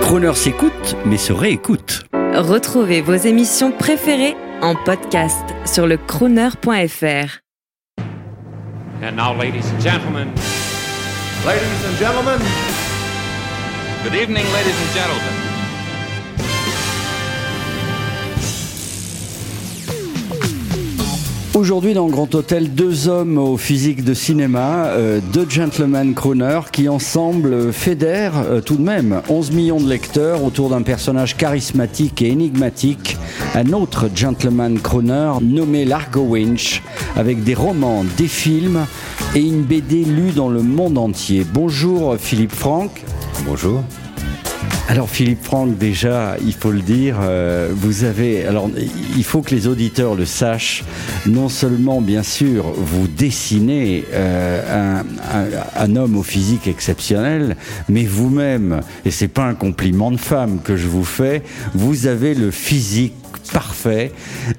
Croner s'écoute, mais se réécoute. Retrouvez vos émissions préférées en podcast sur le crooner.fr. And now, ladies and gentlemen, Ladies and gentlemen, Good evening, ladies and gentlemen. Aujourd'hui dans Grand Hôtel, deux hommes au physique de cinéma, euh, deux gentlemen crooners qui ensemble fédèrent euh, tout de même 11 millions de lecteurs autour d'un personnage charismatique et énigmatique, un autre gentleman crooner nommé Largo Winch, avec des romans, des films et une BD lue dans le monde entier. Bonjour Philippe Franck. Bonjour. Alors Philippe Franck, déjà, il faut le dire, euh, vous avez, alors il faut que les auditeurs le sachent, non seulement bien sûr vous dessinez euh, un, un- un homme au physique exceptionnel, mais vous-même, et c'est pas un compliment de femme que je vous fais, vous avez le physique parfait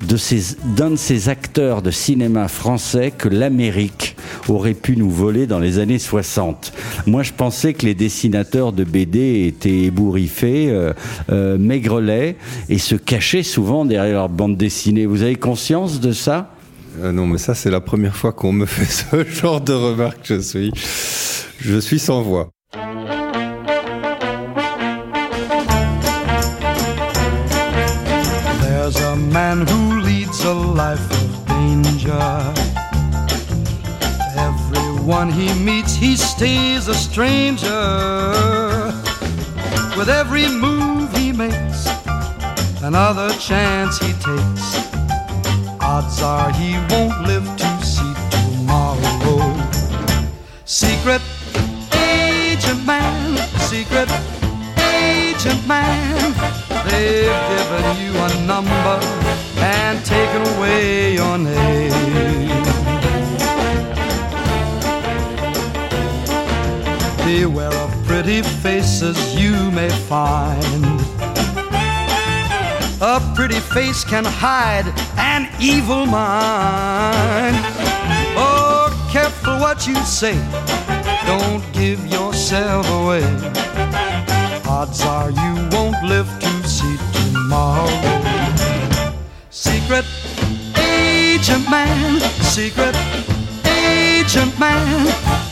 de ces- d'un de ces acteurs de cinéma français que l'Amérique aurait pu nous voler dans les années 60. Moi, je pensais que les dessinateurs de BD étaient ébouriffés, euh, euh, et se cachaient souvent derrière leur bande dessinée. Vous avez conscience de ça? Euh, non, mais ça, c'est la première fois qu'on me fait ce genre de remarque. Je suis, je suis sans voix. Man who leads a life of danger. Everyone he meets, he stays a stranger. With every move he makes, another chance he takes. Odds are he won't live to see tomorrow. Secret agent man, secret agent man. They've given you a number and taken away your name. Beware of pretty faces you may find. A pretty face can hide an evil mind. Oh, careful what you say. Don't give yourself away. Odds are you won't live to see tomorrow. Secret agent man, secret agent man.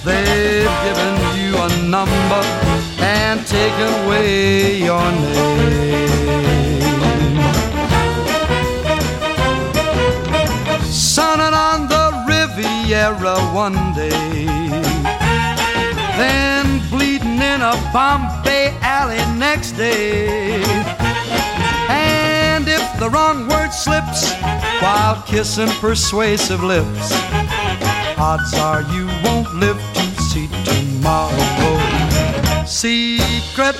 They've given you a number and taken away your name. Sunning on the Riviera one day then a Bombay alley next day. And if the wrong word slips while kissing persuasive lips, odds are you won't live to see tomorrow. Secret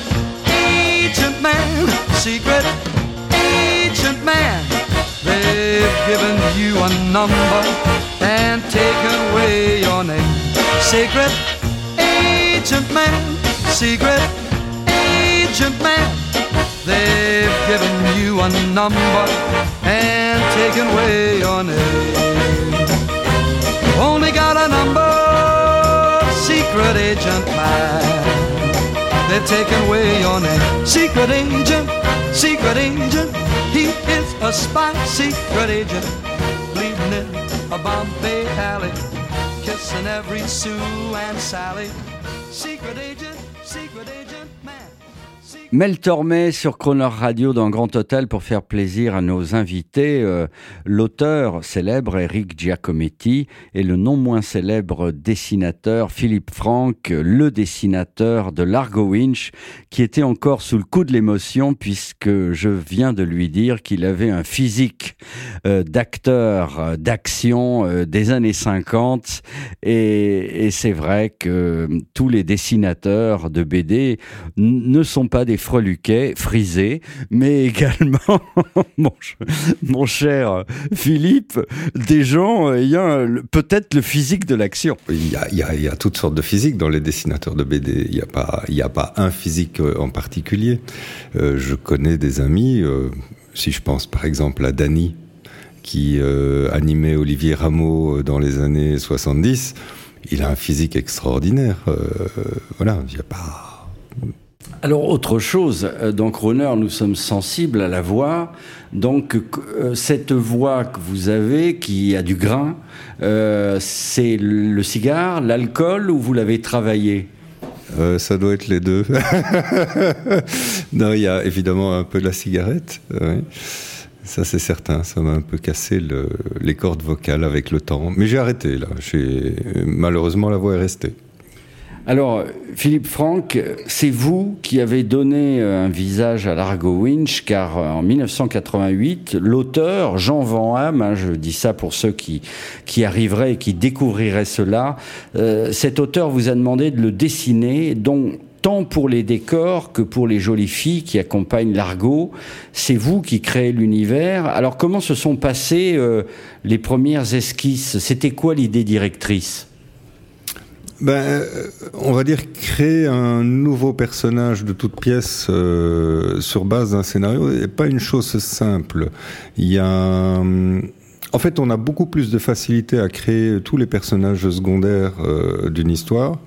agent man, secret agent man, they've given you a number and taken away your name. Secret agent man, secret agent man. They've given you a number and taken away your name. Only got a number, secret agent man. They've taken away your name. Secret agent, secret agent. He is a spy, secret agent. Bleeding in a Bombay alley, kissing every Sue and Sally. Secret agent, Mel Tormé sur Croner Radio dans Grand Hôtel pour faire plaisir à nos invités. euh, L'auteur célèbre Eric Giacometti et le non moins célèbre dessinateur Philippe Franck, le dessinateur de Largo Winch, qui était encore sous le coup de l'émotion puisque je viens de lui dire qu'il avait un physique euh, d'acteur euh, d'action des années 50 et, c'est vrai que tous les dessinateurs de BD ne sont pas des freluquets frisés, mais également, mon, ch- mon cher Philippe, des gens ayant peut-être le physique de l'action. Il y, a, il, il y a toutes sortes de physiques dans les dessinateurs de BD. Il n'y a, pas- a pas un physique euh, en particulier. Euh, je connais des amis, euh, si je pense par exemple à Dany, qui animait Olivier Rameau dans les années 70. Il a un physique extraordinaire. Voilà, il n'y a pas. Alors autre chose, euh, dans Croner, nous sommes sensibles à la voix. Donc euh, cette voix que vous avez, qui a du grain, euh, c'est le cigare, l'alcool ou vous l'avez travaillé? Ça doit être les deux. non, il y a évidemment un peu de la cigarette. Ça, c'est certain. Ça m'a un peu cassé le, les cordes vocales avec le temps. Mais j'ai arrêté, là. Malheureusement, la voix est restée. Alors, Philippe Franck, c'est vous qui avez donné euh, un visage à Largo Winch, car euh, en 1988, l'auteur, Jean Van Hamme, hein, je dis ça pour ceux qui, qui arriveraient et qui découvriraient cela, euh, cet auteur vous a demandé de le dessiner, dont tant pour les décors que pour les jolies filles qui accompagnent Largo. C'est vous qui créez l'univers. Alors, comment se sont passées les premières esquisses? C'était quoi l'idée directrice? Ben, euh, on va dire créer un nouveau personnage de toute pièce euh, sur base d'un scénario n'est pas une chose simple. Il y a, hum, en fait, on a beaucoup plus de facilité à créer tous les personnages secondaires euh, d'une histoire.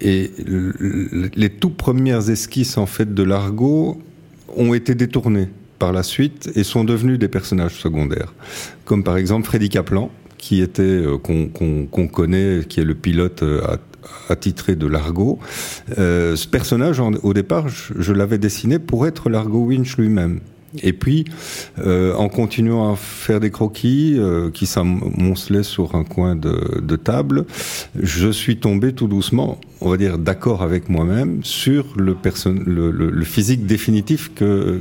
Et le- le- les tout premières esquisses en fait de l'argot ont été détournées par la suite et sont devenus des personnages secondaires, comme par exemple Freddy Kaplan, qui était euh, qu'on connaît, qui est le pilote euh, at- attitré de Largo. Euh, ce personnage, au départ, je, l'avais dessiné pour être Largo Winch lui-même. Et puis, en continuant à faire des croquis qui s'amoncelaient sur un coin de, table, je suis tombé tout doucement, on va dire, d'accord avec moi-même sur le physique définitif que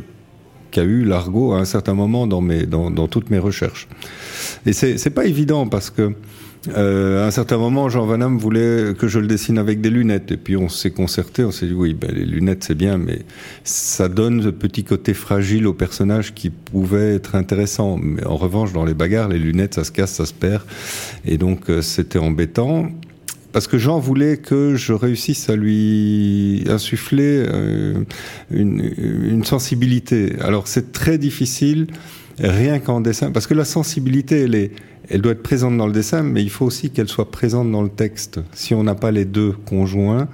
qu'a eu Largo à un certain moment dans, mes, dans, dans toutes mes recherches. Et c'est pas évident parce que euh, à un certain moment, Jean Van Hamme voulait que je le dessine avec des lunettes. Et puis on s'est concerté, on s'est dit oui, ben, les lunettes c'est bien, mais ça donne ce petit côté fragile au personnage qui pouvait être intéressant. Mais en revanche, dans les bagarres, les lunettes, ça se casse, ça se perd. Et donc euh, c'était embêtant. Parce que Jean voulait que je réussisse à lui insuffler euh, une, une sensibilité. Alors c'est très difficile, rien qu'en dessin, parce que la sensibilité, elle est, elle doit être présente dans le dessin, mais il faut aussi qu'elle soit présente dans le texte. Si on n'a pas les deux conjoints,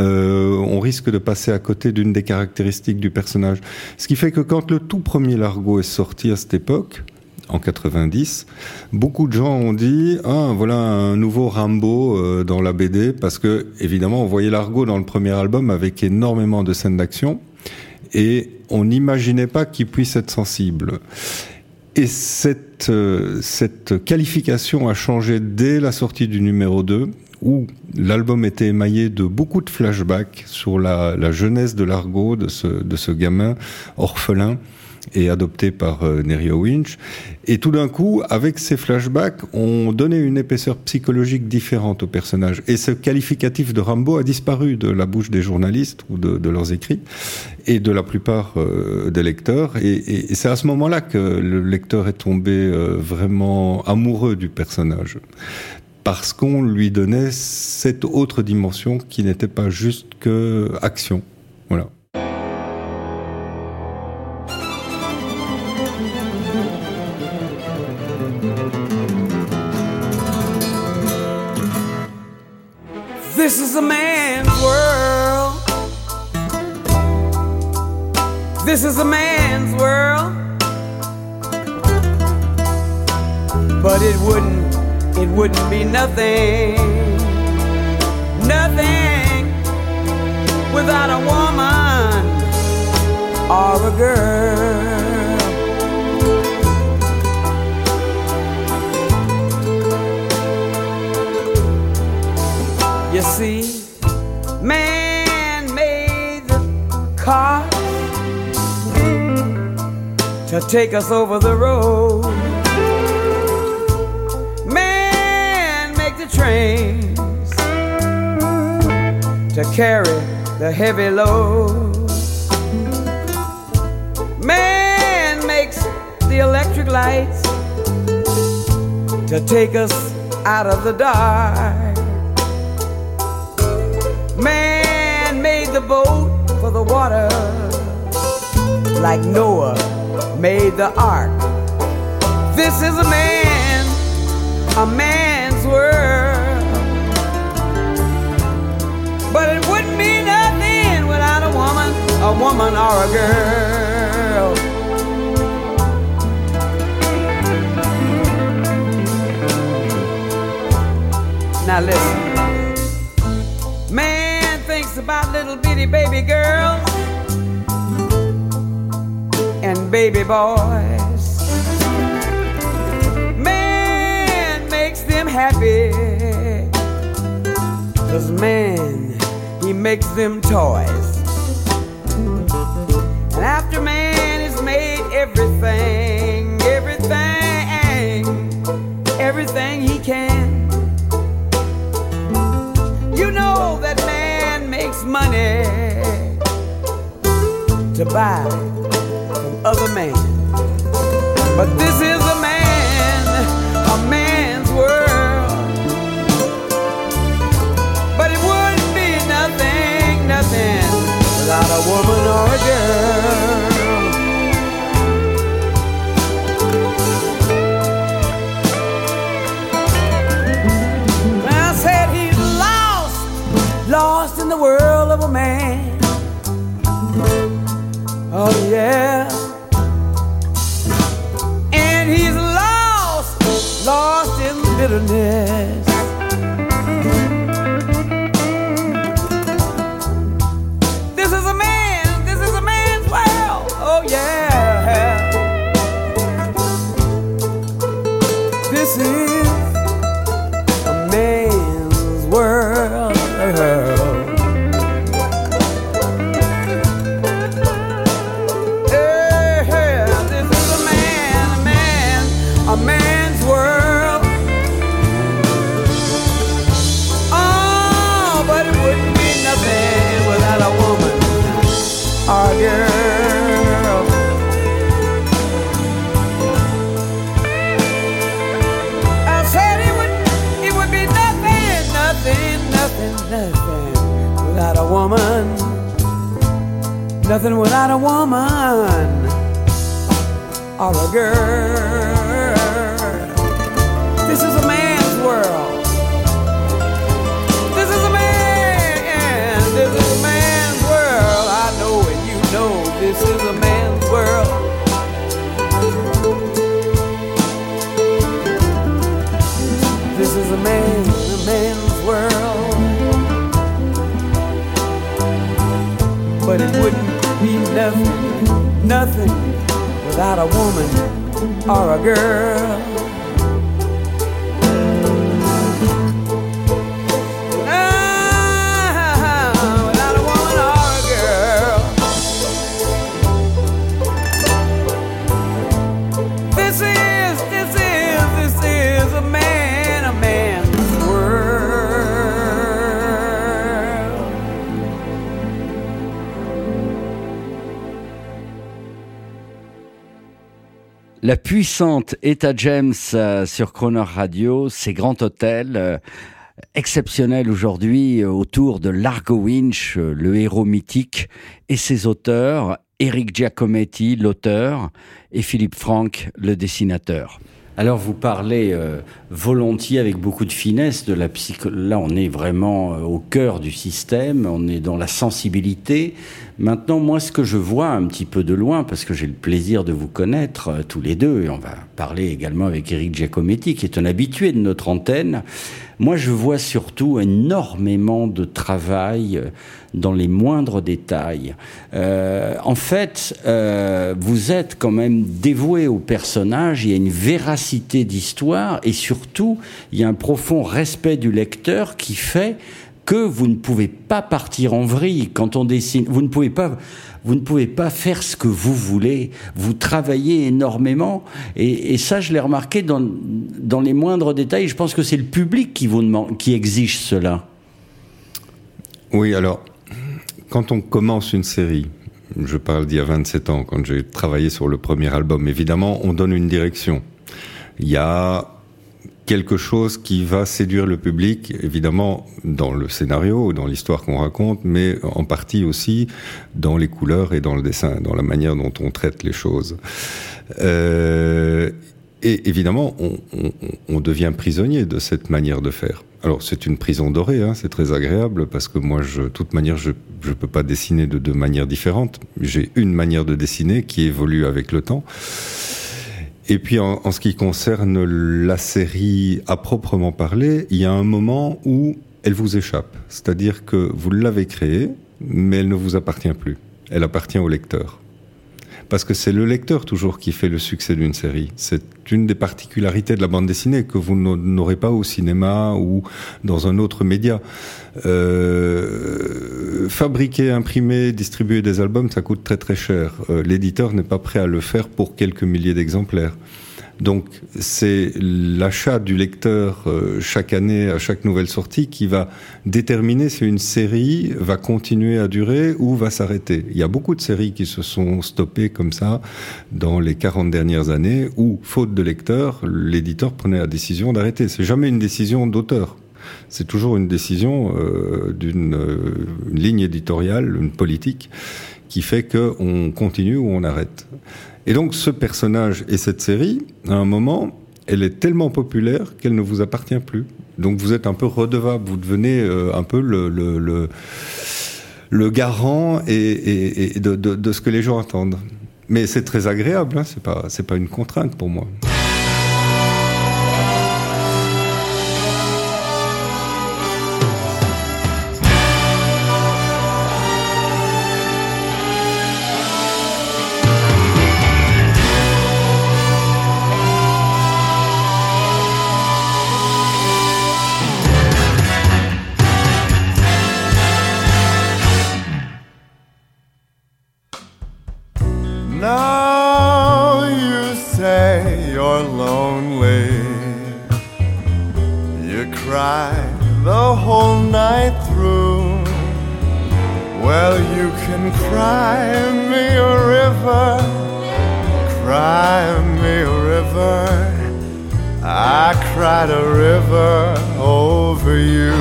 euh, on risque de passer à côté d'une des caractéristiques du personnage. Ce qui fait que quand le tout premier Largo est sorti à cette époque, en 90, beaucoup de gens ont dit ah voilà un nouveau Rambo euh, dans la BD parce que évidemment on voyait Largo dans le premier album avec énormément de scènes d'action et on n'imaginait pas qu'il puisse être sensible. Et cette, euh, cette qualification a changé dès la sortie du numéro 2, où l'album était émaillé de beaucoup de flashbacks sur la, la jeunesse de Largo, de ce, de ce gamin orphelin et adopté par euh, Nerio Winch. Et tout d'un coup, avec ces flashbacks, on donnait une épaisseur psychologique différente au personnage. Et ce qualificatif de Rambo a disparu de la bouche des journalistes ou de, leurs écrits et de la plupart euh, des lecteurs. Et c'est à ce moment-là que le lecteur est tombé euh, vraiment amoureux du personnage. Parce qu'on lui donnait cette autre dimension qui n'était pas juste que action. This is a man's world. But it wouldn't, it wouldn't be nothing, nothing without a woman or a girl. You see, man made the car to take us over the road. Man make the trains to carry the heavy load. Man makes the electric lights to take us out of the dark. Man made the boat for the water, like Noah made the ark. This is a man, a man's world. But it wouldn't be nothing without a woman a woman or a girl. Now listen. Man thinks about little bitty baby girls and baby boys. Man makes them happy. Cause man, he makes them toys. And after man has made everything, everything, everything he can. You know that man makes money to buy of a man. But this is puissante Etta James euh, sur Croner Radio, c'est Grand Hôtel, euh, exceptionnel aujourd'hui euh, autour de Largo Winch, le héros mythique, et ses auteurs, Eric Giacometti, l'auteur, et Philippe Franck, le dessinateur. Alors vous parlez euh, volontiers avec beaucoup de finesse de la psycho. Là, on est vraiment euh, au cœur du système, on est dans la sensibilité. Maintenant, moi, ce que je vois un petit peu de loin, parce que j'ai le plaisir de vous connaître euh, tous les deux, et on va parler également avec Eric Giacometti, qui est un habitué de notre antenne. Moi, je vois surtout énormément de travail euh, dans les moindres détails. Euh, en fait, euh, vous êtes quand même dévoué au personnage, il y a une véracité d'histoire et surtout, il y a un profond respect du lecteur qui fait que vous ne pouvez pas partir en vrille quand on dessine. Vous ne pouvez pas, vous ne pouvez pas faire ce que vous voulez. Vous travaillez énormément et, et ça, je l'ai remarqué dans, dans les moindres détails. Je pense que c'est le public qui vous demande, qui exige cela. Oui, alors, quand on commence une série, je parle d'il y a 27 ans, quand j'ai travaillé sur le premier album, évidemment, on donne une direction. Il y a quelque chose qui va séduire le public, évidemment, dans le scénario, dans l'histoire qu'on raconte, mais en partie aussi dans les couleurs et dans le dessin, dans la manière dont on traite les choses. Euh, Et évidemment, on, devient prisonnier de cette manière de faire. Alors c'est une prison dorée, hein, c'est très agréable parce que moi, de toute manière, je ne peux pas dessiner de deux manières différentes. J'ai une manière de dessiner qui évolue avec le temps. Et puis en, ce qui concerne la série à proprement parler, il y a un moment où elle vous échappe. C'est-à-dire que vous l'avez créée, mais elle ne vous appartient plus. Elle appartient au lecteur parce que c'est le lecteur toujours qui fait le succès d'une série. C'est une des particularités de la bande dessinée que vous n'aurez pas au cinéma ou dans un autre média. Euh, fabriquer, imprimer, distribuer des albums, ça coûte très très cher. Euh, l'éditeur n'est pas prêt à le faire pour quelques milliers d'exemplaires. Donc c'est l'achat du lecteur euh, chaque année à chaque nouvelle sortie qui va déterminer si une série va continuer à durer ou va s'arrêter. Il y a beaucoup de séries qui se sont stoppées comme ça dans les 40 dernières années où, faute de lecteur, l'éditeur prenait la décision d'arrêter. C'est jamais une décision d'auteur. C'est toujours une décision euh, d'une euh, ligne éditoriale, une politique qui fait qu'on continue ou on arrête. Et donc ce personnage et cette série, à un moment, elle est tellement populaire qu'elle ne vous appartient plus. Donc vous êtes un peu redevable, vous devenez euh, un peu le, le, le, garant et, et, de, de, de, ce que les gens attendent. Mais c'est très agréable, hein, c'est pas, pas une contrainte pour moi. Well, you can cry me a river, cry me a river. I cried a river over you.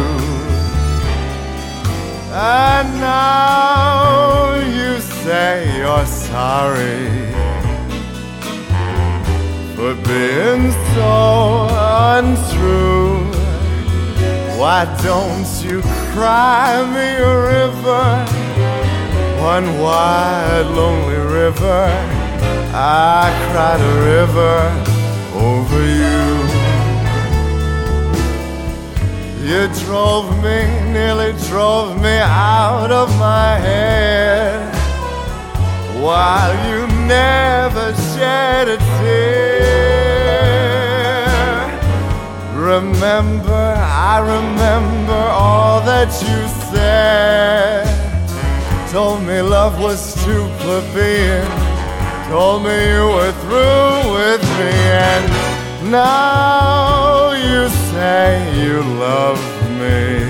And now you say you're sorry for being so untrue. Why don't you cry me a river? one wide lonely river. I cried a river over you. You drove me, nearly drove me out of my head while you never shed a tear. Remember, I remember all that you said. Told me love was too plebeian. Told me you were through with me, and now you say you love me.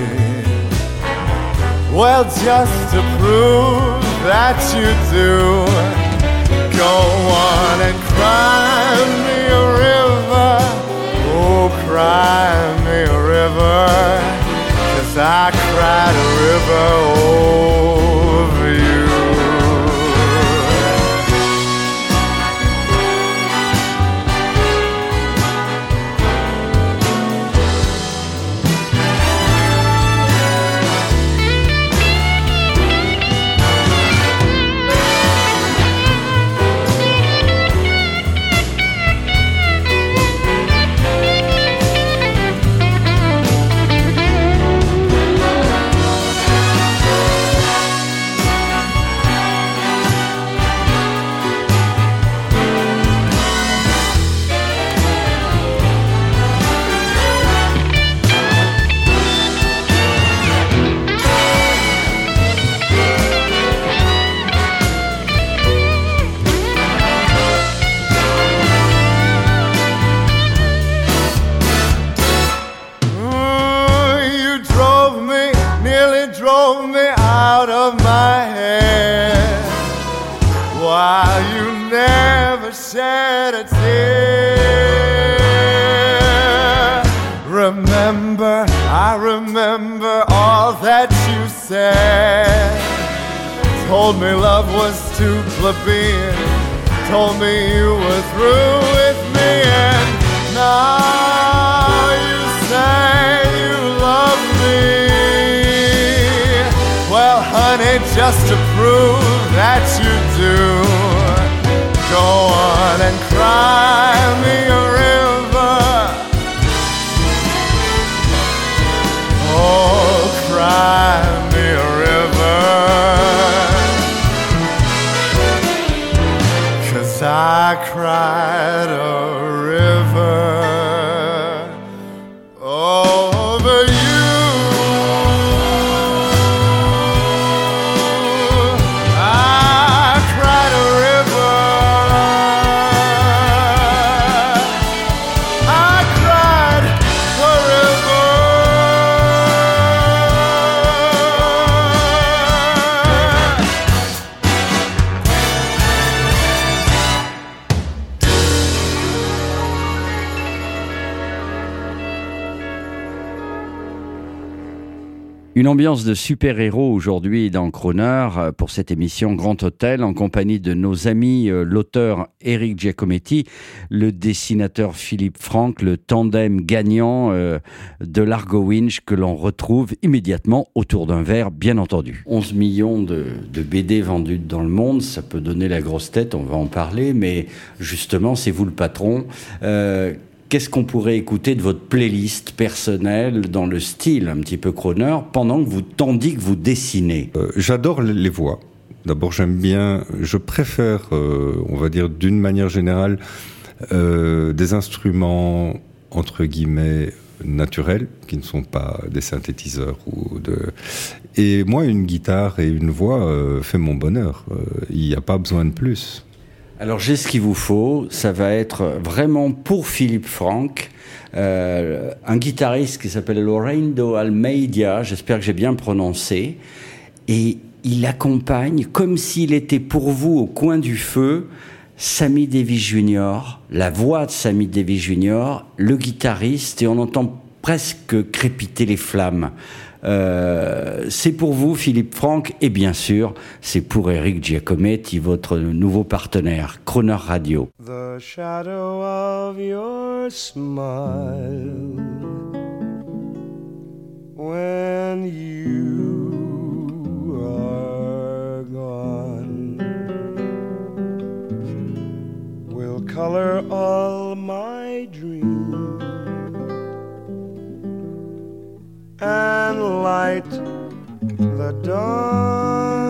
Well, just to prove that you do, go on and cry me a river. Oh, cry me a river. Cause I cried a river. Oh. Une ambiance de super-héros aujourd'hui dans Croner euh, pour cette émission Grand Hôtel en compagnie de nos amis euh, l'auteur Eric Giacometti, le dessinateur Philippe Franck, le tandem gagnant euh, de l'Argo Winch que l'on retrouve immédiatement autour d'un verre, bien entendu. 11 millions de, BD vendus dans le monde, ça peut donner la grosse tête, on va en parler, mais justement, c'est vous le patron. Qu'est-ce qu'on pourrait écouter de votre playlist personnelle dans le style un petit peu Croner pendant que vous tandis que vous dessinez? Euh, J'adore les voix. D'abord, j'aime bien, je préfère, euh, on va dire d'une manière générale, euh, des instruments entre guillemets naturels, qui ne sont pas des synthétiseurs ou de. Et moi, une guitare et une voix fait mon bonheur. Il n'y a pas besoin de plus. Alors j'ai ce qu'il vous faut, ça va être vraiment pour Philippe Franck, euh, un guitariste qui s'appelle Lorendo Almeida, j'espère que j'ai bien prononcé, et il accompagne comme s'il était pour vous au coin du feu Sammy Davis Jr., la voix de Sammy Davis Jr., le guitariste, et on entend presque crépiter les flammes. Euh, c'est pour vous, Philippe Franck, et bien sûr, c'est pour Eric Giacometti, votre nouveau partenaire, Croner Radio. The shadow of your smile when you are gone will color all my dreams and light the dawn.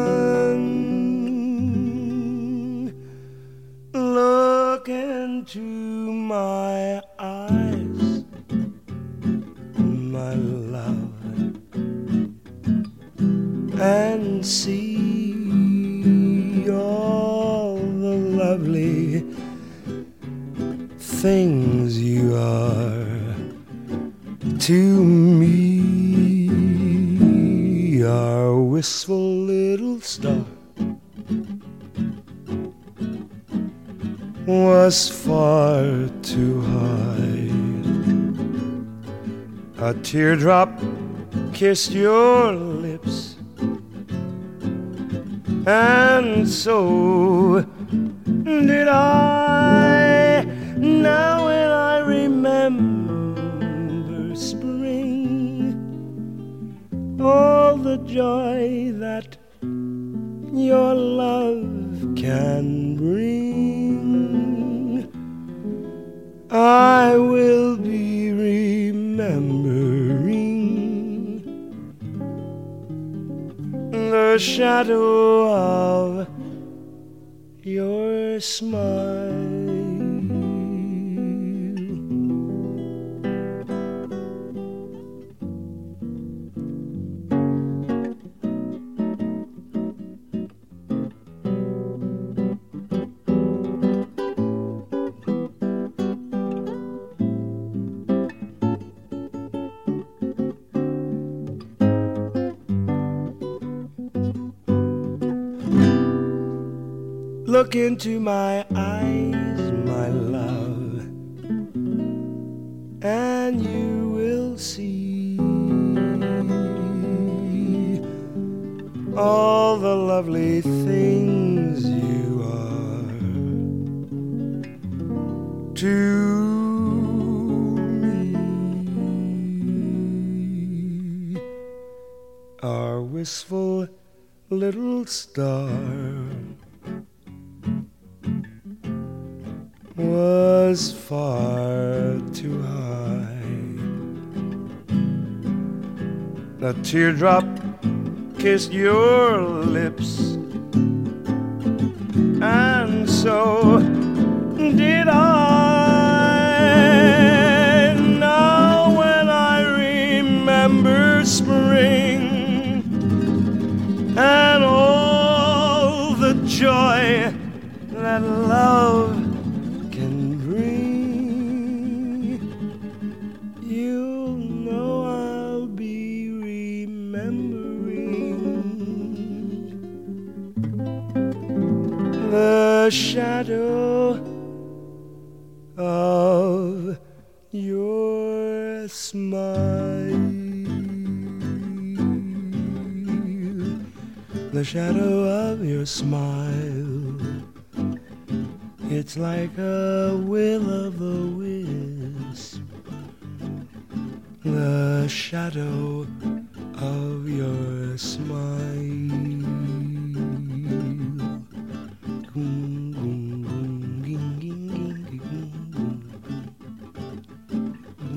Look into my eyes, my love, and see all the lovely things you are to me. Wistful little star was far too high. A teardrop kissed your lips, and so did I. Now when I remember all the joy that your love can bring, I will be remembering the shadow of your smile. look into my eyes, my love, and you will see all the lovely things you are to. me. Our wistful little star. Teardrop kissed your lips, and so did I. Now, when I remember spring and all the joy that love the shadow of your smile. The shadow of your smile. It's like a will of the wisp. The shadow of your smile.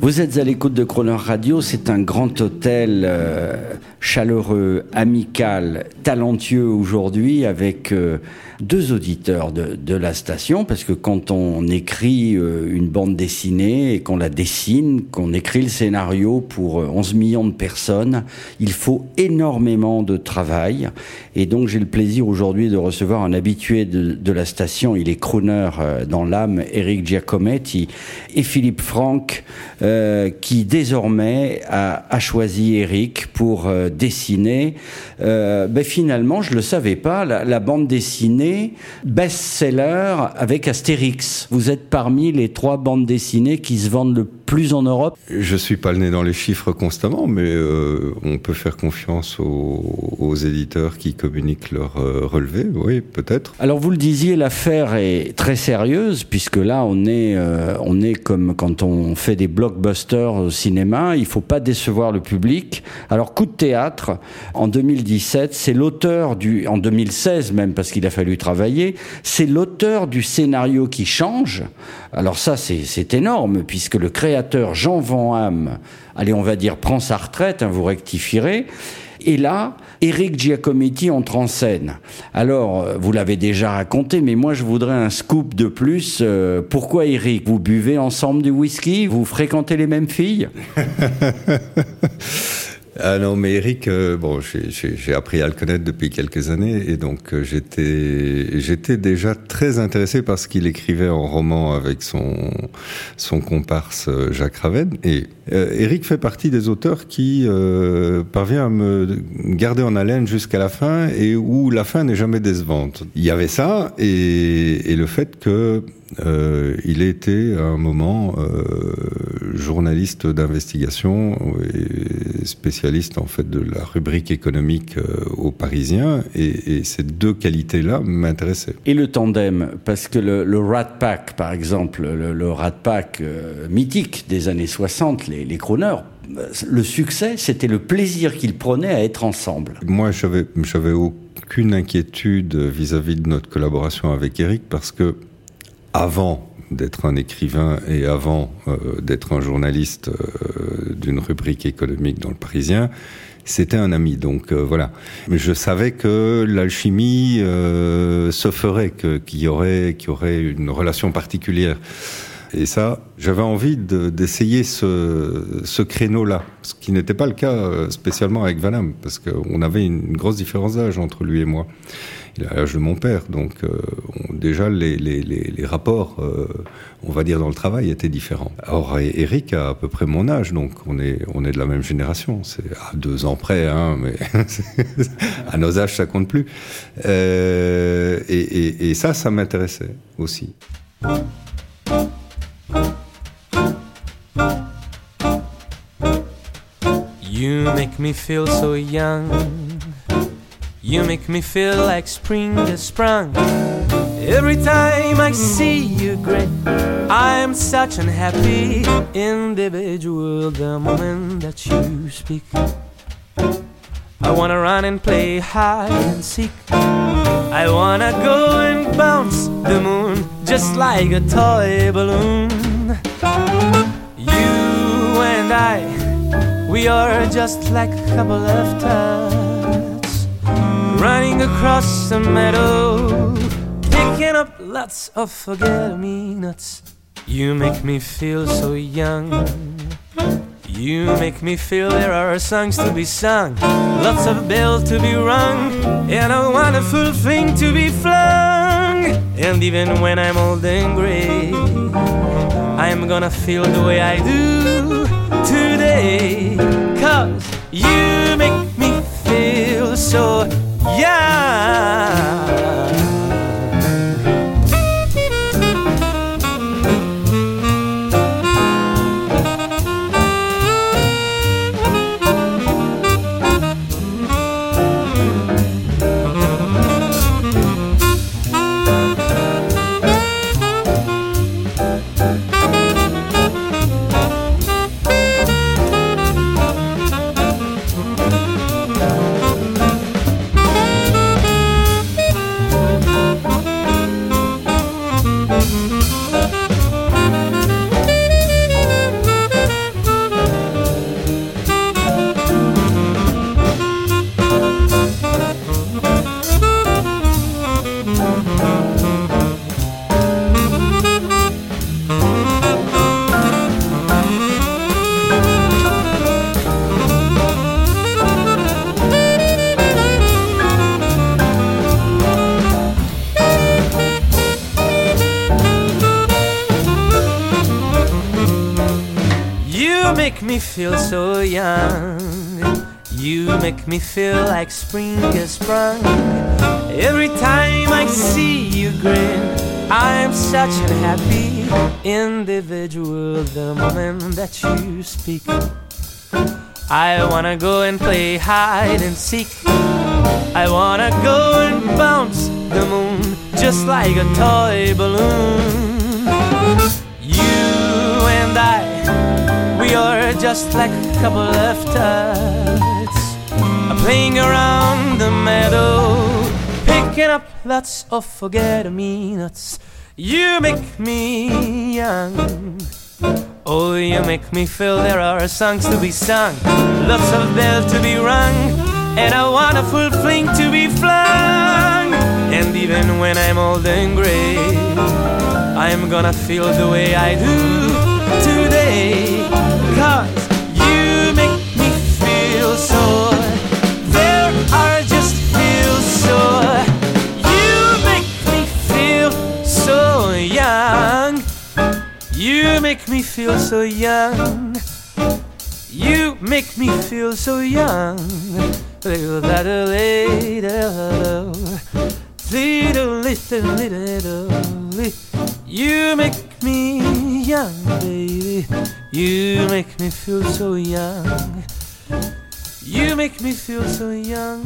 Vous êtes à l'écoute de Croner Radio, c'est un grand hôtel euh, chaleureux, amical, talentueux aujourd'hui avec euh, deux auditeurs de, la station parce que quand on écrit euh, une bande dessinée et qu'on la dessine, qu'on écrit le scénario pour euh, 11 millions de personnes, il faut énormément de travail et donc j'ai le plaisir aujourd'hui de recevoir un habitué de, la station, il est crooner euh, dans l'âme, Eric Giacometti et Philippe Franck euh, qui désormais a, choisi Eric pour euh, dessiner. Euh, ben finalement, je le savais pas, la bande dessinée best-seller avec Astérix. Vous êtes parmi les trois bandes dessinées qui se vendent le plus en Europe. Je suis pas le nez dans les chiffres constamment, mais euh, on peut faire confiance aux, aux éditeurs qui communiquent leur euh, relevé. Oui, peut-être. Alors vous le disiez, l'affaire est très sérieuse puisque là on est euh, on est comme quand on fait des blockbusters au cinéma, il faut pas décevoir le public. Alors coup de théâtre en 2017, c'est l'auteur du en 2016 même parce qu'il a fallu travailler, c'est l'auteur du scénario qui change. Alors ça c'est c'est énorme puisque le créateur Jean Van Hamme, allez on va dire prend sa retraite, hein, vous rectifierez. Et là, Eric Giacometti entre en scène. Alors, euh, vous l'avez déjà raconté, mais moi je voudrais un scoop de plus. Euh, pourquoi Eric Vous buvez ensemble du whisky? Vous fréquentez les mêmes filles? Ah non, mais Eric, euh, bon, j'ai- appris à le connaître depuis quelques années et donc euh, j'étais déjà très intéressé par ce qu'il écrivait en roman avec son son comparse euh, Jacques Raven. Et Eric fait partie des auteurs qui parvient à me garder en haleine jusqu'à la fin et où la fin n'est jamais décevante. Il y avait ça et le fait que euh, il était à un moment euh, journaliste d'investigation et spécialiste en fait de la rubrique économique euh, au Parisien et, et ces deux qualités-là m'intéressaient. Et le tandem Parce que le, le Rat Pack, par exemple, le, le Rat Pack euh, mythique des années 60, les, les le succès, c'était le plaisir qu'ils prenaient à être ensemble. Moi, j'avais j'avais aucune inquiétude vis-à-vis de notre collaboration avec Eric parce que avant d'être un écrivain et avant euh, d'être un journaliste euh, d'une rubrique économique dans le Parisien, c'était un ami. Donc euh, voilà. Je savais que l'alchimie se ferait, que- qu'il y aurait, qu'il y aurait une relation particulière. Et ça, j'avais envie de- d'essayer ce, créneau-là, ce qui n'était pas le cas euh, spécialement avec Van Damme, parce qu'on avait une grosse différence d'âge entre lui et moi. Il a l'âge de mon père, donc euh, déjà les, rapports, euh, on va dire dans le travail, étaient différents. Or, Eric a à peu près mon âge, donc on est, on est de la même génération. C'est à deux ans près, hein, mais à nos âges, ça compte plus. Et ça, ça m'intéressait aussi. You make me feel so young. You make me feel like spring has sprung. Every time I see you grin, I'm such an happy individual. The moment that you speak, I wanna run and play hide and seek. I wanna go and bounce the moon just like a toy balloon. You and I, we are just like a couple of tots running across the meadow, picking up lots of forget me nots. You make me feel so young. You make me feel there are songs to be sung, lots of bells to be rung, and a wonderful thing to be flung. And even when I'm old and gray, I'm gonna feel the way I do today. Cause you make me feel so young. Feel so young. You make me feel like spring has sprung. Every time I see you grin, I'm such a happy individual. The moment that you speak, I wanna go and play hide and seek. I wanna go and bounce the moon just like a toy balloon. Just like a couple of tots playing around the meadow, picking up lots of forget-me-nots. You make me young. Oh, you make me feel there are songs to be sung, lots of bells to be rung, and a wonderful fling to be flung. And even when I'm old and gray, I'm gonna feel the way I do. Cause you make me feel so. There I just feel so. You make me feel so young. You make me feel so young. You make me feel so young. Little, little, little, little, little, little, little. You make me young, baby. You make me feel so young. You make me feel so young.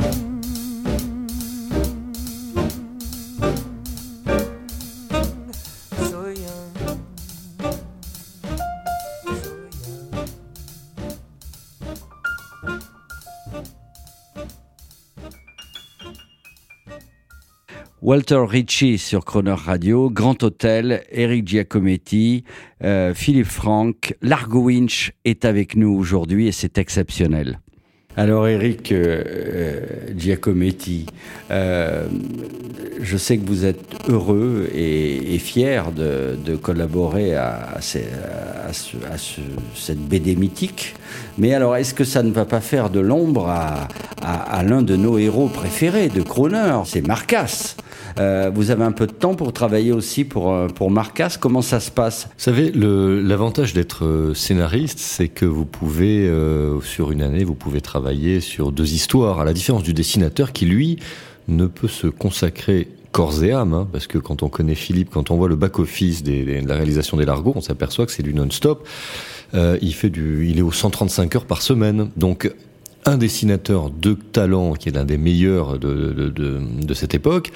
Walter Ritchie sur Croner Radio, Grand Hôtel, Eric Giacometti, euh, Philippe Franck, Largo Winch est avec nous aujourd'hui et c'est exceptionnel. Alors Eric euh, euh, Giacometti, euh, je sais que vous êtes heureux et, fier de, collaborer à, cette BD mythique, mais alors est-ce que ça ne va pas faire de l'ombre à, l'un de nos héros préférés de Croner, c'est Marcas. Vous avez un peu de temps pour travailler aussi pour, pour Marcas, comment ça se passe? Vous savez, l'avantage d'être scénariste, c'est que vous pouvez, sur une année, vous pouvez travailler sur deux histoires, à la différence du dessinateur qui, lui, ne peut se consacrer corps et âme, hein, parce que quand on connaît Philippe, quand on voit le back-office de la réalisation des Largos, on s'aperçoit que c'est du non-stop. Euh, il fait du, il est aux 135 heures par semaine. Donc, un dessinateur de talent qui est l'un des meilleurs de, de, de, de cette époque,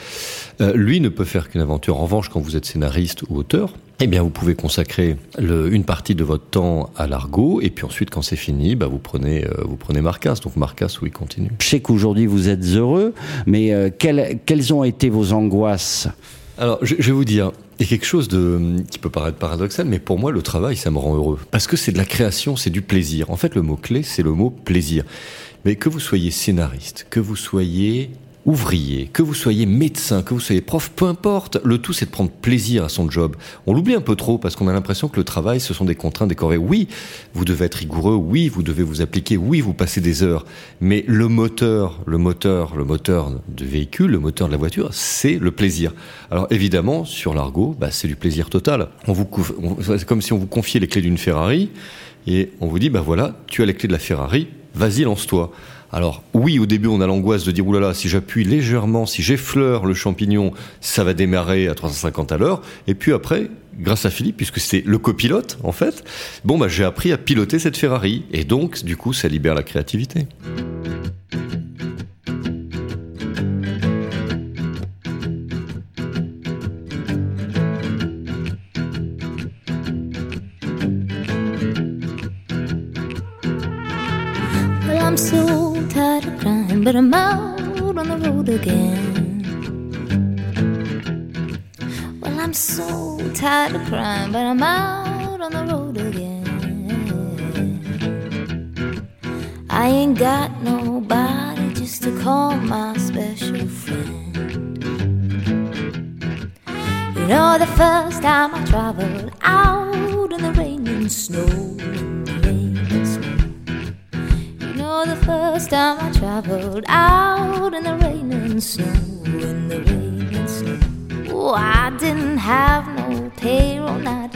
euh, lui ne peut faire qu'une aventure. En revanche, quand vous êtes scénariste ou auteur, eh bien, vous pouvez consacrer le, une partie de votre temps à l'argot, et puis ensuite, quand c'est fini, bah, vous prenez, euh, vous prenez Marcas. Donc Marcas, oui, continue. Je sais qu'aujourd'hui vous êtes heureux, mais euh, quelles, quelles ont été vos angoisses Alors, je, vais vous dire, il y a quelque chose de, qui peut paraître paradoxal, mais pour moi, le travail, ça me rend heureux. Parce que c'est de la création, c'est du plaisir. En fait, le mot-clé, c'est le mot plaisir. Mais que vous soyez scénariste, que vous soyez ouvrier, que vous soyez médecin, que vous soyez prof, peu importe, le tout c'est de prendre plaisir à son job. On l'oublie un peu trop parce qu'on a l'impression que le travail ce sont des contraintes décorées. Oui, vous devez être rigoureux, oui, vous devez vous appliquer, oui, vous passez des heures, mais le moteur, le moteur, le moteur du véhicule, le moteur de la voiture, c'est le plaisir. Alors évidemment, sur l'argot, bah, c'est du plaisir total. On vous, c'est comme si on vous confiait les clés d'une Ferrari et on vous dit, bah voilà, tu as les clés de la Ferrari, vas-y, lance-toi. Alors oui, au début, on a l'angoisse de dire oulala, si j'appuie légèrement, si j'effleure le champignon, ça va démarrer à 350 à l'heure. Et puis après, grâce à Philippe, puisque c'est le copilote en fait, bon bah j'ai appris à piloter cette Ferrari et donc du coup, ça libère la créativité. But I'm out on the road again. Well, I'm so tired of crying, but I'm out on the road again. I ain't got nobody just to call my special friend. You know, the first time I traveled out in the rain and snow. Know, the first time I traveled out in the rain and snow. In the rain and snow. Oh, I didn't have no payroll, not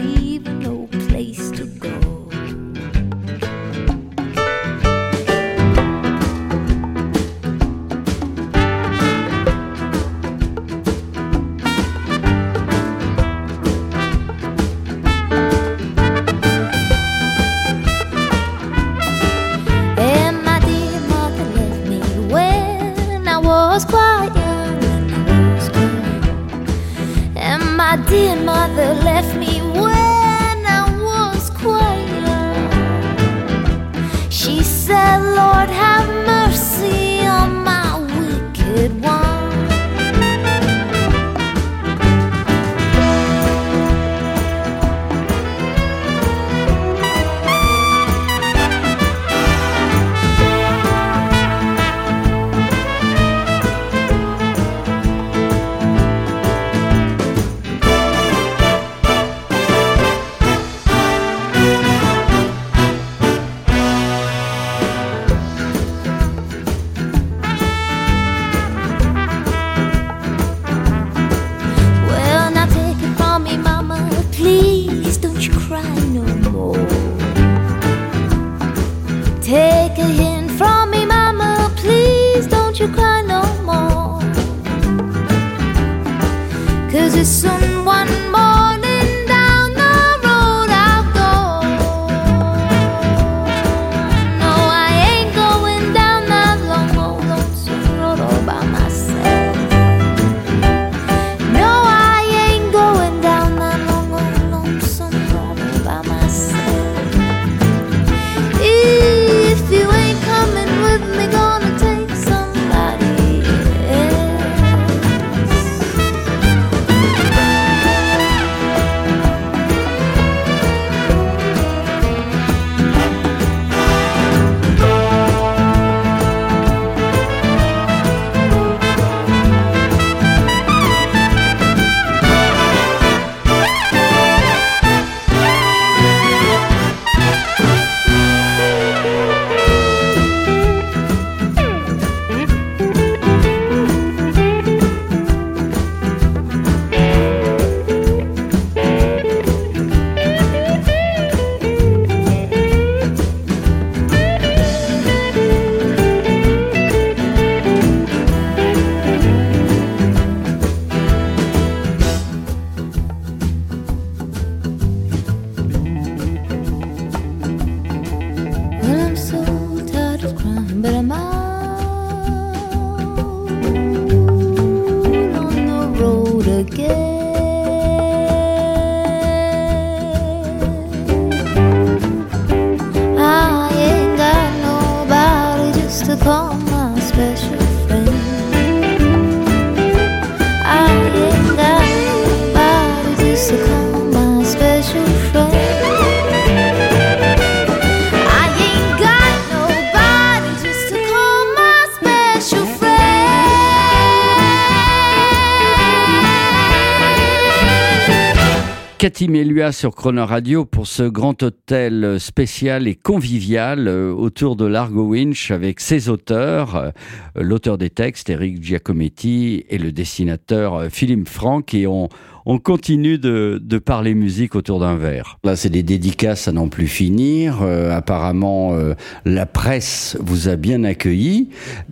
Sur Croner Radio pour ce grand hôtel spécial et convivial euh, autour de l'Argo Winch avec ses auteurs, euh, l'auteur des textes Eric Giacometti et le dessinateur euh, Philippe Franck et on, on continue de, de parler musique autour d'un verre. Là, c'est des dédicaces à n'en plus finir. apparemment, la presse vous a bien accueilli.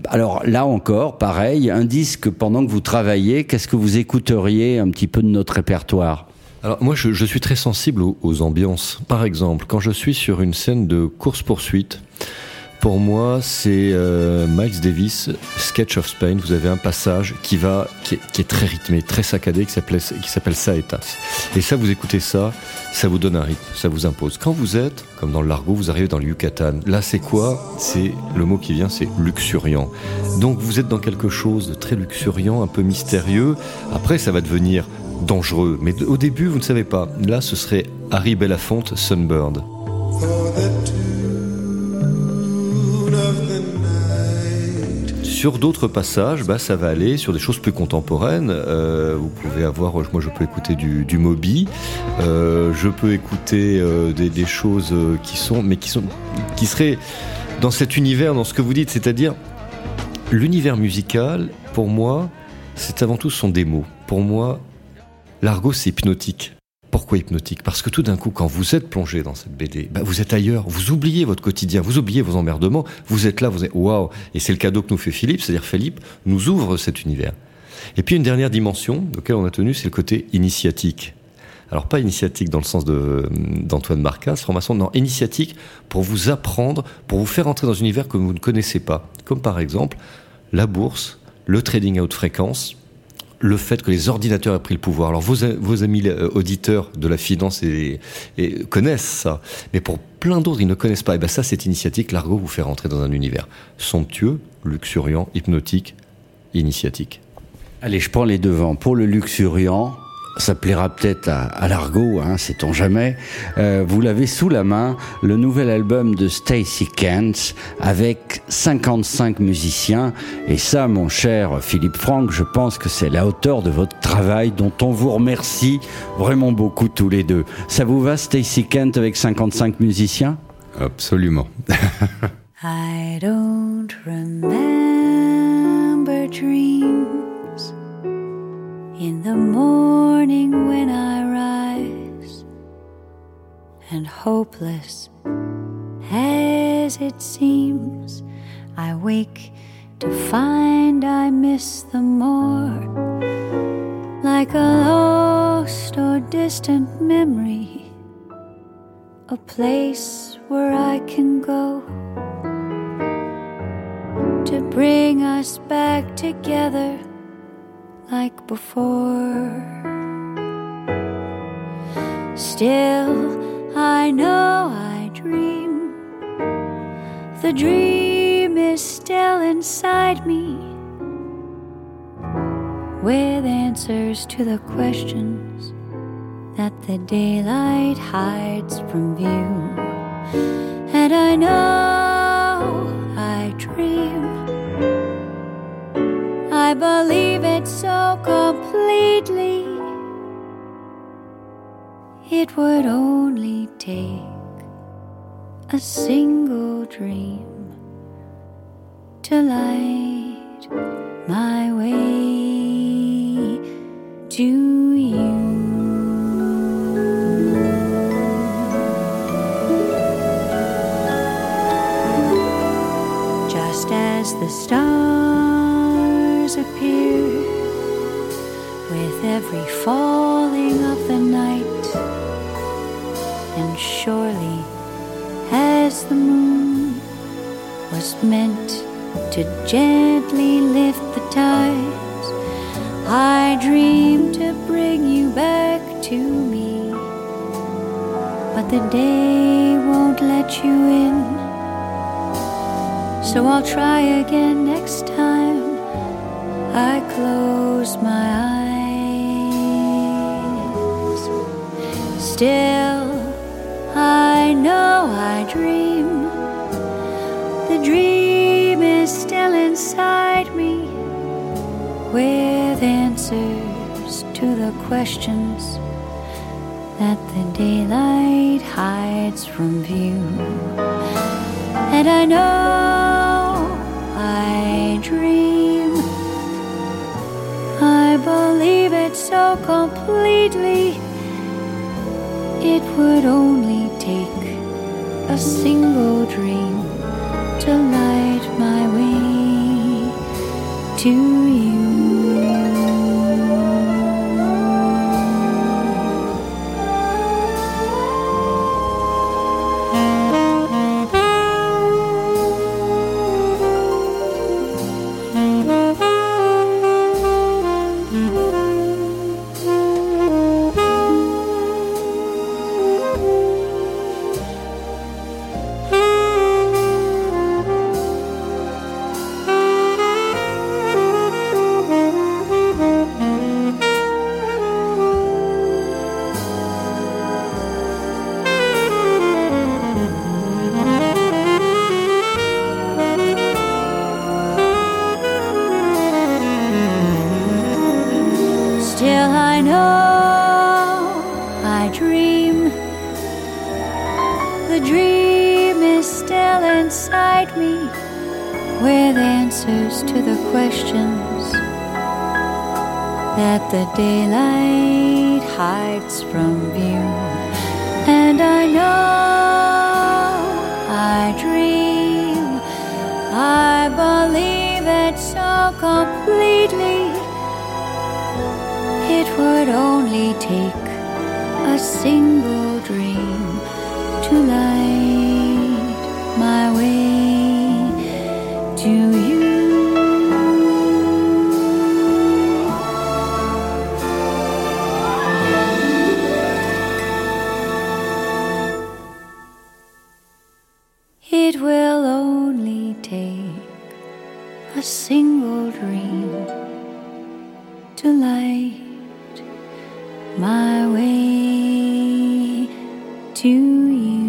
Alors là encore, pareil, un disque pendant que vous travaillez, qu'est-ce que vous écouteriez un petit peu de notre répertoire? Alors moi, je, suis très sensible aux, ambiances. Par exemple, quand je suis sur une scène de course-poursuite, pour moi, c'est euh, Miles Davis, Sketch of Spain. Vous avez un passage qui va, qui est, très rythmé, très saccadé, qui s'appelle, qui s'appelle Saetas. Et ça, vous écoutez ça, ça vous donne un rythme, ça vous impose. Quand vous êtes, comme dans le largo, vous arrivez dans le Yucatan. Là, c'est quoi? C'est le mot qui vient, c'est luxuriant. Donc, vous êtes dans quelque chose de très luxuriant, un peu mystérieux. Après, ça va devenir dangereux. Mais au début, vous ne savez pas. Là, ce serait Harry Belafonte, Sunbird. Sur d'autres passages, bah, ça va aller sur des choses plus contemporaines. Euh, vous pouvez avoir, moi je peux écouter du, du Moby, euh, je peux écouter euh, des, des, choses qui sont, mais qui sont, qui seraient dans cet univers, dans ce que vous dites, c'est-à-dire l'univers musical. Pour moi, c'est avant tout son démo. Pour moi, L'argot, c'est hypnotique. Pourquoi hypnotique? Parce que tout d'un coup, quand vous êtes plongé dans cette BD, bah, vous êtes ailleurs, vous oubliez votre quotidien, vous oubliez vos emmerdements, vous êtes là, vous êtes waouh Et c'est le cadeau que nous fait Philippe, c'est-à-dire Philippe nous ouvre cet univers. Et puis une dernière dimension auquel on a tenu, c'est le côté initiatique. Alors pas initiatique dans le sens d'Antoine Marcas, formation, non, initiatique pour vous apprendre, pour vous faire entrer dans un univers que vous ne connaissez pas. Comme par exemple la bourse, le trading à haute fréquence, le fait que les ordinateurs aient pris le pouvoir. Alors vos, vos amis euh, auditeurs de la finance et, connaissent ça, mais pour plein d'autres, ils ne connaissent pas. Et bien ça, cette initiative, l'argot vous fait rentrer dans un univers somptueux, luxuriant, hypnotique, initiatique. Allez, je prends les devants. Pour le luxuriant, ça plaira peut-être à, à l'argot, hein, sait-on jamais. Euh, vous l'avez sous la main, le nouvel album de Stacy Kent avec 55 musiciens. Et ça, mon cher Philippe Franck, je pense que c'est la hauteur de votre travail dont on vous remercie vraiment beaucoup tous les deux. Ça vous va, Stacy Kent, avec 55 musiciens? Absolument. I don't remember dreams in the morning when I rise, and hopeless as it seems, I wake to find I miss the more, like a lost or distant memory, a place where I can go to bring us back together like before. Still, I know I dream. The dream is still inside me, with answers to the questions that the daylight hides from view. And I know I dream. I believe it so completely. It would only take a single dream to light my way to every falling of the night, and surely as the moon was meant to gently lift the tides, I dream to bring you back to me, but the day won't let you in. So I'll try again next time I close my eyes. Still, I know I dream. The dream is still inside me with answers to the questions that the daylight hides from view. And I know I dream. I believe it so completely. Would only take a single dream light my way to you.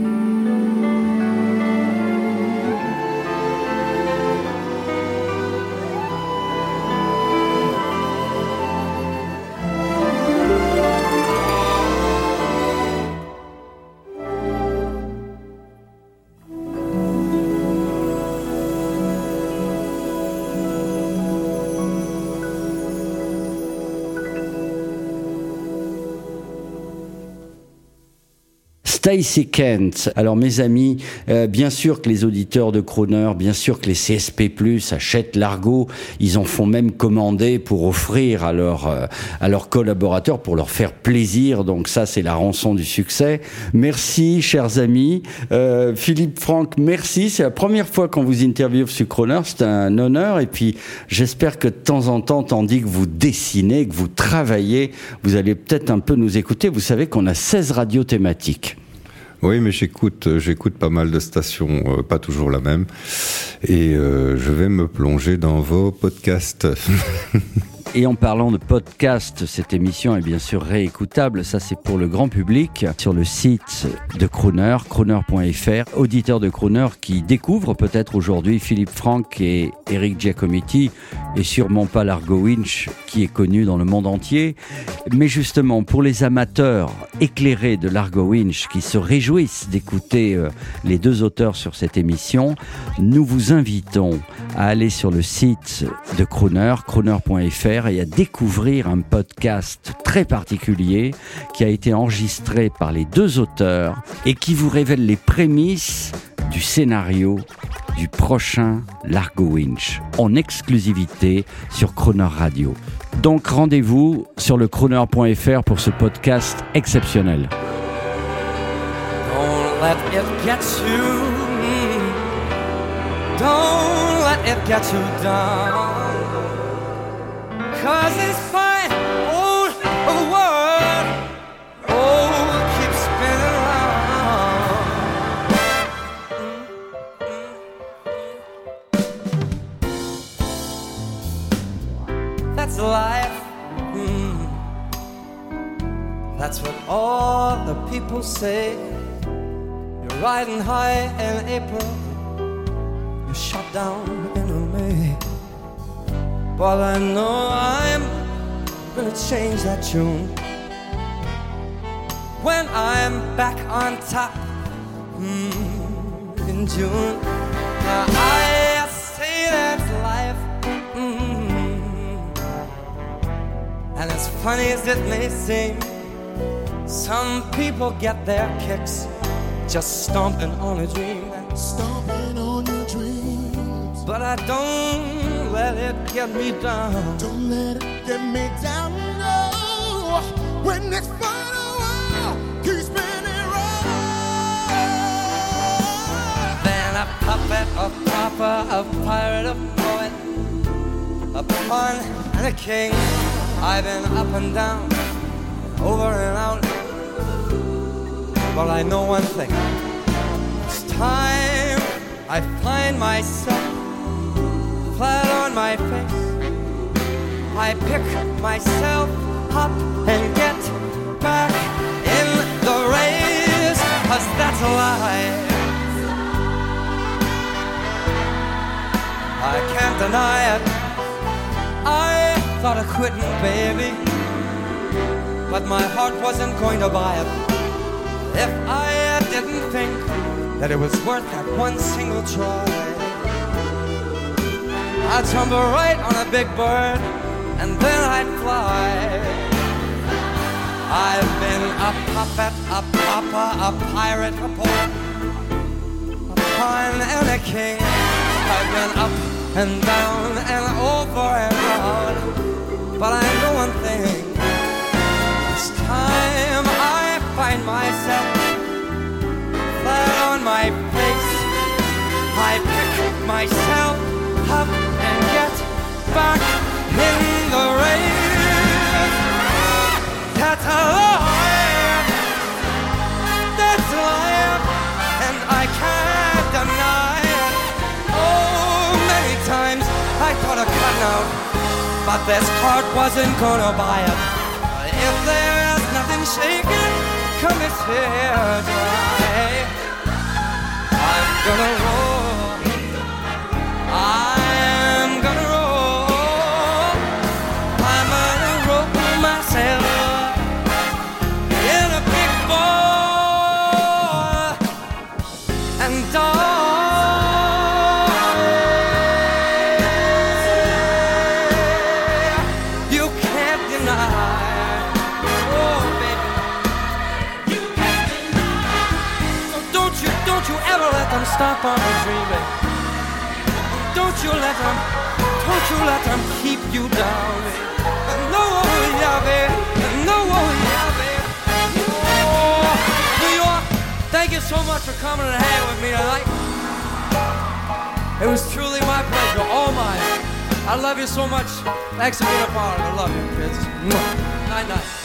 Alors mes amis, euh, bien sûr que les auditeurs de Croner, bien sûr que les CSP+ achètent l'argot, ils en font même commander pour offrir à leurs euh, à collaborateurs pour leur faire plaisir. Donc ça c'est la rançon du succès. Merci chers amis. Euh, Philippe Franck, merci. C'est la première fois qu'on vous interviewe sur Croner, c'est un honneur et puis j'espère que de temps en temps tandis que vous dessinez, que vous travaillez, vous allez peut-être un peu nous écouter. Vous savez qu'on a 16 radios thématiques. Oui, mais j'écoute, euh, j'écoute pas mal de stations, euh, pas toujours la même, et euh, je vais me plonger dans vos podcasts. Et en parlant de podcast, cette émission est bien sûr réécoutable. Ça, c'est pour le grand public sur le site de Crooner, crooner.fr. Auditeurs de Crooner qui découvrent peut-être aujourd'hui Philippe Franck et Eric Giacometti et sûrement pas Largo Winch qui est connu dans le monde entier. Mais justement, pour les amateurs éclairés de Largo Winch qui se réjouissent d'écouter euh, les deux auteurs sur cette émission, nous vous invitons à aller sur le site de Crooner, crooner.fr et à découvrir un podcast très particulier qui a été enregistré par les deux auteurs et qui vous révèle les prémices du scénario du prochain Largo Winch en exclusivité sur Croner Radio. Donc rendez-vous sur le croner.fr pour ce podcast exceptionnel. Don't let it get you. Don't let it get you. Cause it's. Oh, the world. Oh, keep spinning around. That's life. Mm. That's what all the people say. You're riding high in April. You're shot down. But I know I'm gonna change that tune. when I'm back on top mm, in June. Now I say that's life. Mm. And as funny as it may seem, some people get their kicks just stomping on a dream. Stomping on your dreams. But I don't let it get me down. Don't let it get me down. No. When it's fun, keep spinning round. Then a puppet, a pauper, a pirate, a poet, a pawn, and a king. I've been up and down, over and out. But I know one thing. It's time I find myself flat on my face. I pick myself up and get back in the race, cause that's life. I can't deny it. I thought of quitting, baby, but my heart wasn't going to buy it. If I didn't think that it was worth that one single try, I'd jump right on a big bird and then I'd fly. I've been a puppet, a papa, a pirate, a poet, a pawn and a king. I've been up and down and over and around. But I know one thing. It's time I find myself flat on my face. I pick myself up back in the rain. That's a lie and i can't deny oh, i thought i caught you out But this heart wasn't gonna buy it. If there's nothing shaking Come and teardrop you let them, don't you let them keep you down. No, baby. No, baby. Oh, New York, thank you so much for coming and hanging with me tonight. It was truly my pleasure, all mine. I love you so much. Thanks for being a part of it. I love you, kids. Night night.